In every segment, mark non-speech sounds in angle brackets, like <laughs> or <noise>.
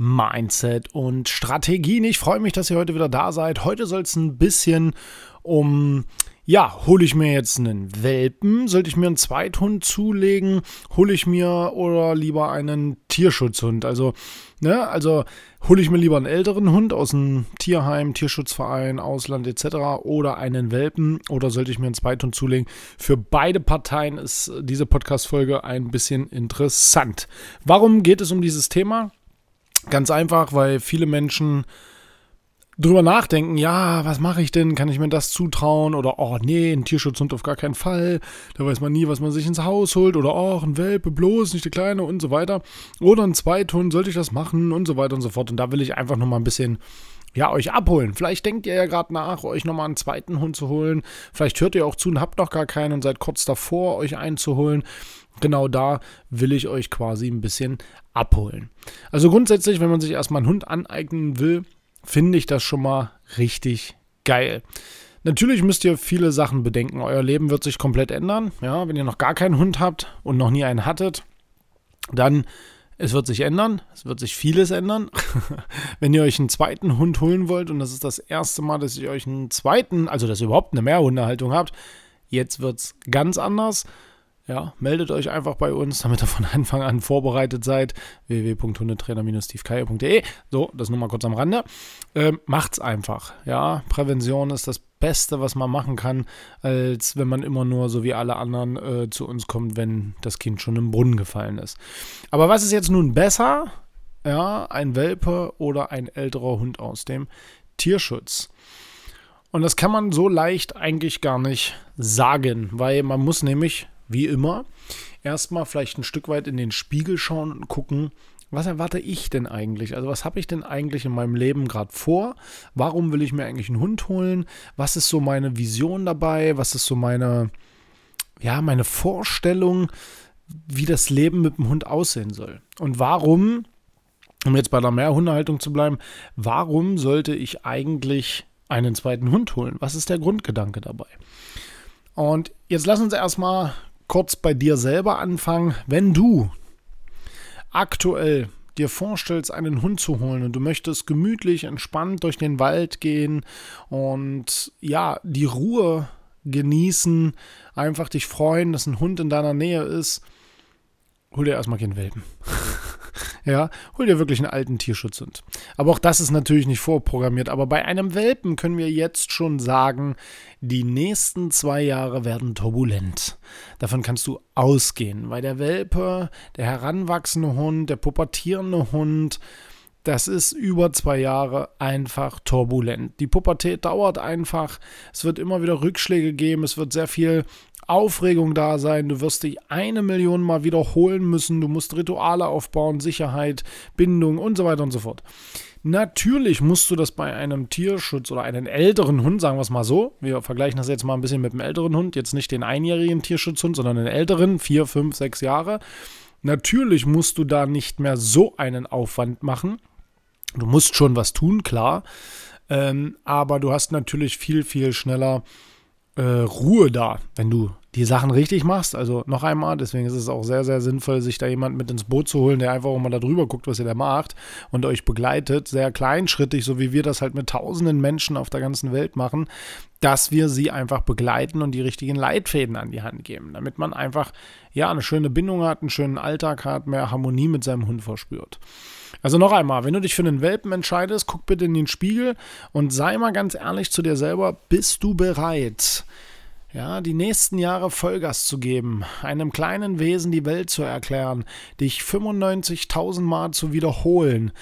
Mindset und Strategien. Ich freue mich, dass ihr heute wieder da seid. Heute soll es ein bisschen um, ja, hole ich mir jetzt einen Welpen? Sollte ich mir einen Zweithund zulegen? Hole ich mir oder lieber einen Tierschutzhund? Also, ne, also hole ich mir lieber einen älteren Hund aus einem Tierheim, Tierschutzverein, Ausland etc. oder einen Welpen oder sollte ich mir einen Zweithund zulegen? Für beide Parteien ist diese Podcast-Folge ein bisschen interessant. Warum geht es um dieses Thema? Ganz einfach, weil viele Menschen drüber nachdenken, ja, was mache ich denn? Kann ich mir das zutrauen? Oder, oh nee, ein Tierschutzhund auf gar keinen Fall. Da weiß man nie, was man sich ins Haus holt. Oder, oh, ein Welpe, bloß nicht der Kleine und so weiter. Oder ein Zweithund, sollte ich das machen? Und so weiter und so fort. Und da will ich einfach nochmal ein bisschen ja, euch abholen. Vielleicht denkt ihr ja gerade nach, euch nochmal einen zweiten Hund zu holen. Vielleicht hört ihr auch zu und habt noch gar keinen und seid kurz davor, euch einzuholen. Genau da will ich euch quasi ein bisschen abholen. Also grundsätzlich, wenn man sich erstmal einen Hund aneignen will, finde ich das schon mal richtig geil. Natürlich müsst ihr viele Sachen bedenken. Euer Leben wird sich komplett ändern. Ja, wenn ihr noch gar keinen Hund habt und noch nie einen hattet, dann es wird sich ändern. Es wird sich vieles ändern. <laughs> wenn ihr euch einen zweiten Hund holen wollt und das ist das erste Mal, dass ihr euch einen zweiten, also dass ihr überhaupt eine Mehrhundehaltung habt, jetzt wird es ganz anders. Ja, meldet euch einfach bei uns, damit ihr von Anfang an vorbereitet seid. www.hundetrainer-stevekeier.de So, das nur mal kurz am Rande. Ähm, macht's einfach. Ja, Prävention ist das Beste, was man machen kann, als wenn man immer nur so wie alle anderen äh, zu uns kommt, wenn das Kind schon im Brunnen gefallen ist. Aber was ist jetzt nun besser? Ja, ein Welpe oder ein älterer Hund aus dem Tierschutz? Und das kann man so leicht eigentlich gar nicht sagen, weil man muss nämlich wie immer, erstmal vielleicht ein Stück weit in den Spiegel schauen und gucken, was erwarte ich denn eigentlich? Also was habe ich denn eigentlich in meinem Leben gerade vor? Warum will ich mir eigentlich einen Hund holen? Was ist so meine Vision dabei? Was ist so meine, ja, meine Vorstellung, wie das Leben mit dem Hund aussehen soll? Und warum, um jetzt bei der Mehrhundehaltung zu bleiben, warum sollte ich eigentlich einen zweiten Hund holen? Was ist der Grundgedanke dabei? Und jetzt lass uns erstmal kurz bei dir selber anfangen. Wenn du aktuell dir vorstellst, einen Hund zu holen und du möchtest gemütlich, entspannt durch den Wald gehen und ja, die Ruhe genießen, einfach dich freuen, dass ein Hund in deiner Nähe ist, hol dir erstmal keinen Welpen. <laughs> ja, hol dir wirklich einen alten Tierschutzhund. Aber auch das ist natürlich nicht vorprogrammiert. Aber bei einem Welpen können wir jetzt schon sagen, die nächsten zwei Jahre werden turbulent. Davon kannst du ausgehen, weil der Welpe, der heranwachsende Hund, der pubertierende Hund, das ist über zwei Jahre einfach turbulent. Die Pubertät dauert einfach. Es wird immer wieder Rückschläge geben. Es wird sehr viel Aufregung da sein. Du wirst dich eine Million Mal wiederholen müssen. Du musst Rituale aufbauen, Sicherheit, Bindung und so weiter und so fort. Natürlich musst du das bei einem Tierschutz oder einem älteren Hund, sagen wir es mal so, wir vergleichen das jetzt mal ein bisschen mit einem älteren Hund, jetzt nicht den einjährigen Tierschutzhund, sondern den älteren, vier, fünf, sechs Jahre. Natürlich musst du da nicht mehr so einen Aufwand machen. Du musst schon was tun, klar. Ähm, aber du hast natürlich viel, viel schneller äh, Ruhe da, wenn du die Sachen richtig machst. Also noch einmal, deswegen ist es auch sehr, sehr sinnvoll, sich da jemand mit ins Boot zu holen, der einfach auch mal da drüber guckt, was ihr da macht und euch begleitet. Sehr kleinschrittig, so wie wir das halt mit tausenden Menschen auf der ganzen Welt machen, dass wir sie einfach begleiten und die richtigen Leitfäden an die Hand geben, damit man einfach ja eine schöne Bindung hat, einen schönen Alltag hat, mehr Harmonie mit seinem Hund verspürt. Also noch einmal, wenn du dich für einen Welpen entscheidest, guck bitte in den Spiegel und sei mal ganz ehrlich zu dir selber, bist du bereit? Ja, die nächsten Jahre Vollgas zu geben, einem kleinen Wesen die Welt zu erklären, dich 95.000 Mal zu wiederholen,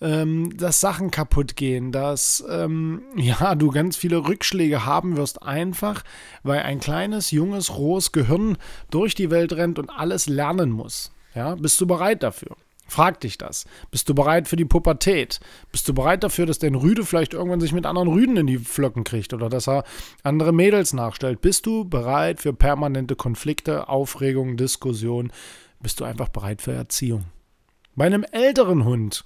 ähm, dass Sachen kaputt gehen, dass ähm, <laughs> ja, du ganz viele Rückschläge haben wirst, einfach weil ein kleines, junges, rohes Gehirn durch die Welt rennt und alles lernen muss. Ja, bist du bereit dafür? Frag dich das. Bist du bereit für die Pubertät? Bist du bereit dafür, dass dein Rüde vielleicht irgendwann sich mit anderen Rüden in die Flocken kriegt oder dass er andere Mädels nachstellt? Bist du bereit für permanente Konflikte, Aufregung, Diskussion? Bist du einfach bereit für Erziehung? Bei einem älteren Hund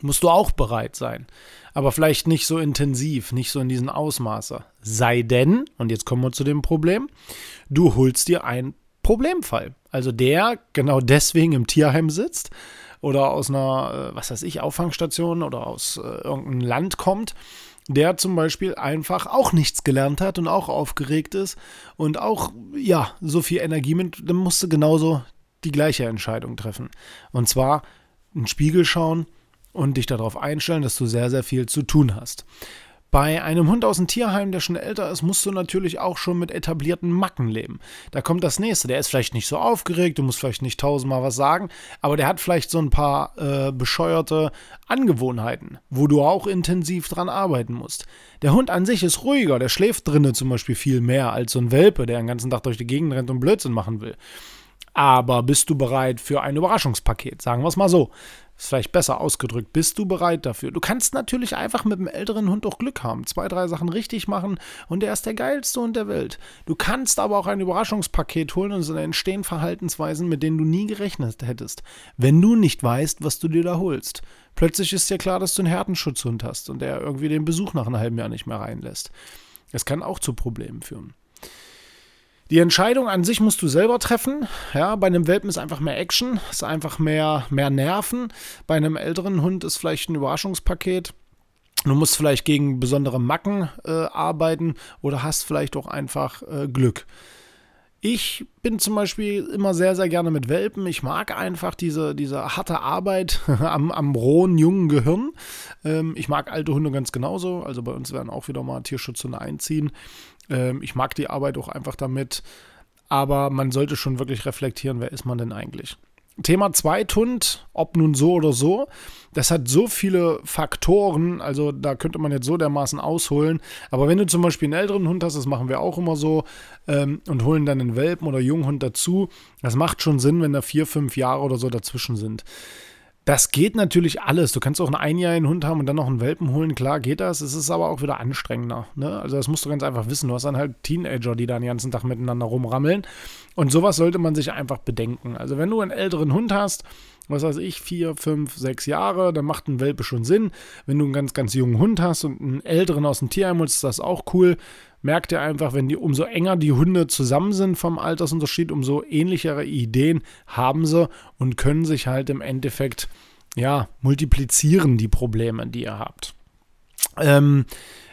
musst du auch bereit sein, aber vielleicht nicht so intensiv, nicht so in diesen Ausmaße. Sei denn, und jetzt kommen wir zu dem Problem, du holst dir ein Problemfall. Also der genau deswegen im Tierheim sitzt oder aus einer, äh, was weiß ich, Auffangstation oder aus äh, irgendeinem Land kommt, der zum Beispiel einfach auch nichts gelernt hat und auch aufgeregt ist und auch, ja, so viel Energie mit, dann musst du genauso die gleiche Entscheidung treffen. Und zwar in den Spiegel schauen und dich darauf einstellen, dass du sehr, sehr viel zu tun hast. Bei einem Hund aus dem Tierheim, der schon älter ist, musst du natürlich auch schon mit etablierten Macken leben. Da kommt das nächste. Der ist vielleicht nicht so aufgeregt, du musst vielleicht nicht tausendmal was sagen, aber der hat vielleicht so ein paar äh, bescheuerte Angewohnheiten, wo du auch intensiv dran arbeiten musst. Der Hund an sich ist ruhiger, der schläft drinnen zum Beispiel viel mehr als so ein Welpe, der den ganzen Tag durch die Gegend rennt und Blödsinn machen will. Aber bist du bereit für ein Überraschungspaket? Sagen wir es mal so ist vielleicht besser ausgedrückt. Bist du bereit dafür? Du kannst natürlich einfach mit einem älteren Hund auch Glück haben. Zwei, drei Sachen richtig machen und er ist der geilste Hund der Welt. Du kannst aber auch ein Überraschungspaket holen und es entstehen Verhaltensweisen, mit denen du nie gerechnet hättest. Wenn du nicht weißt, was du dir da holst. Plötzlich ist dir klar, dass du einen Härtenschutzhund hast und der irgendwie den Besuch nach einem halben Jahr nicht mehr reinlässt. Es kann auch zu Problemen führen. Die Entscheidung an sich musst du selber treffen. Ja, bei einem Welpen ist einfach mehr Action, ist einfach mehr, mehr Nerven. Bei einem älteren Hund ist vielleicht ein Überraschungspaket. Du musst vielleicht gegen besondere Macken äh, arbeiten oder hast vielleicht auch einfach äh, Glück. Ich bin zum Beispiel immer sehr, sehr gerne mit Welpen. Ich mag einfach diese, diese harte Arbeit <laughs> am, am rohen, jungen Gehirn. Ähm, ich mag alte Hunde ganz genauso. Also bei uns werden auch wieder mal Tierschutzhunde einziehen. Ähm, ich mag die Arbeit auch einfach damit. Aber man sollte schon wirklich reflektieren, wer ist man denn eigentlich? Thema Zweithund, ob nun so oder so, das hat so viele Faktoren, also da könnte man jetzt so dermaßen ausholen. Aber wenn du zum Beispiel einen älteren Hund hast, das machen wir auch immer so, ähm, und holen dann einen Welpen oder Junghund dazu, das macht schon Sinn, wenn da vier, fünf Jahre oder so dazwischen sind. Das geht natürlich alles. Du kannst auch einen einjährigen Hund haben und dann noch einen Welpen holen. Klar geht das. Es ist aber auch wieder anstrengender. Ne? Also das musst du ganz einfach wissen. Du hast dann halt Teenager, die da den ganzen Tag miteinander rumrammeln. Und sowas sollte man sich einfach bedenken. Also wenn du einen älteren Hund hast, was weiß ich, vier, fünf, sechs Jahre, dann macht ein Welpe schon Sinn. Wenn du einen ganz, ganz jungen Hund hast und einen älteren aus dem Tierheim holst, ist das auch cool. Merkt ihr einfach, wenn die umso enger die Hunde zusammen sind vom Altersunterschied, umso ähnlichere Ideen haben sie und können sich halt im Endeffekt ja multiplizieren die Probleme, die ihr habt. Ähm,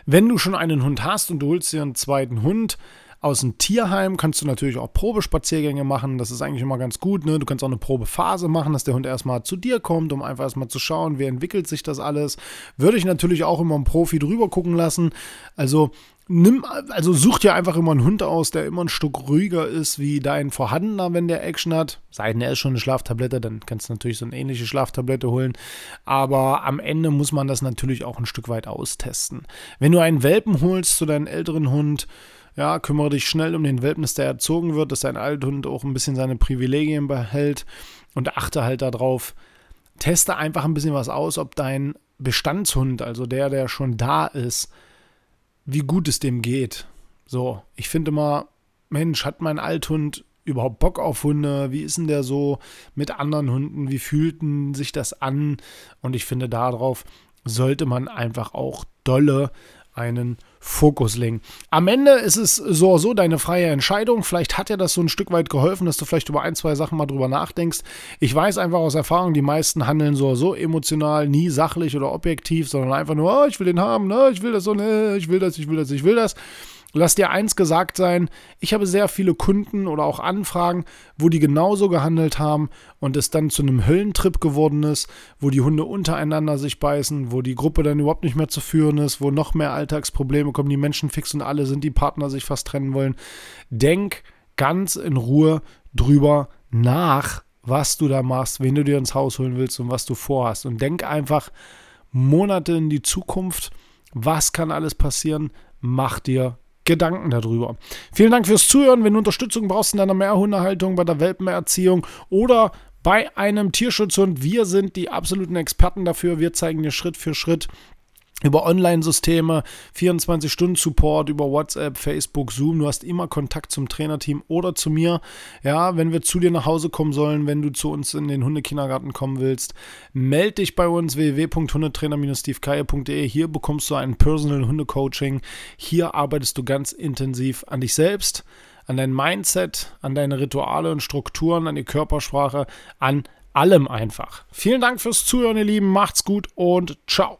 wenn du schon einen Hund hast und du holst dir einen zweiten Hund, aus dem Tierheim kannst du natürlich auch Probespaziergänge machen. Das ist eigentlich immer ganz gut. Ne? Du kannst auch eine Probephase machen, dass der Hund erstmal zu dir kommt, um einfach erstmal zu schauen, wie entwickelt sich das alles. Würde ich natürlich auch immer einen Profi drüber gucken lassen. Also nimm, also such dir einfach immer einen Hund aus, der immer ein Stück ruhiger ist wie dein vorhandener, wenn der Action hat. Sei denn, er ist schon eine Schlaftablette, dann kannst du natürlich so eine ähnliche Schlaftablette holen. Aber am Ende muss man das natürlich auch ein Stück weit austesten. Wenn du einen Welpen holst zu deinem älteren Hund, ja, kümmere dich schnell um den Welpen, dass der erzogen wird, dass dein Althund auch ein bisschen seine Privilegien behält und achte halt darauf. Teste einfach ein bisschen was aus, ob dein Bestandshund, also der, der schon da ist, wie gut es dem geht. So, ich finde immer, Mensch, hat mein Althund überhaupt Bock auf Hunde? Wie ist denn der so mit anderen Hunden? Wie fühlten sich das an? Und ich finde, darauf sollte man einfach auch dolle einen Fokus legen. Am Ende ist es so oder so deine freie Entscheidung. Vielleicht hat dir das so ein Stück weit geholfen, dass du vielleicht über ein, zwei Sachen mal drüber nachdenkst. Ich weiß einfach aus Erfahrung, die meisten handeln so oder so emotional, nie sachlich oder objektiv, sondern einfach nur, oh, ich will den haben, ne, ich will das so, ne, ich will das, ich will das, ich will das. Lass dir eins gesagt sein, ich habe sehr viele Kunden oder auch Anfragen, wo die genauso gehandelt haben und es dann zu einem Höllentrip geworden ist, wo die Hunde untereinander sich beißen, wo die Gruppe dann überhaupt nicht mehr zu führen ist, wo noch mehr Alltagsprobleme kommen, die Menschen fix und alle sind, die Partner sich fast trennen wollen. Denk ganz in Ruhe drüber nach, was du da machst, wen du dir ins Haus holen willst und was du vorhast. Und denk einfach Monate in die Zukunft, was kann alles passieren, mach dir Gedanken darüber. Vielen Dank fürs Zuhören. Wenn du Unterstützung brauchst in deiner Mehrhundehaltung, bei der Welpenerziehung oder bei einem Tierschutzhund, wir sind die absoluten Experten dafür. Wir zeigen dir Schritt für Schritt, über Online-Systeme, 24-Stunden-Support, über WhatsApp, Facebook, Zoom. Du hast immer Kontakt zum Trainerteam oder zu mir. Ja, wenn wir zu dir nach Hause kommen sollen, wenn du zu uns in den Hundekindergarten kommen willst, melde dich bei uns www.hundetrainer-stevekeier.de. Hier bekommst du ein Personal Hunde-Coaching. Hier arbeitest du ganz intensiv an dich selbst, an dein Mindset, an deine Rituale und Strukturen, an die Körpersprache, an allem einfach. Vielen Dank fürs Zuhören, ihr Lieben. Macht's gut und ciao.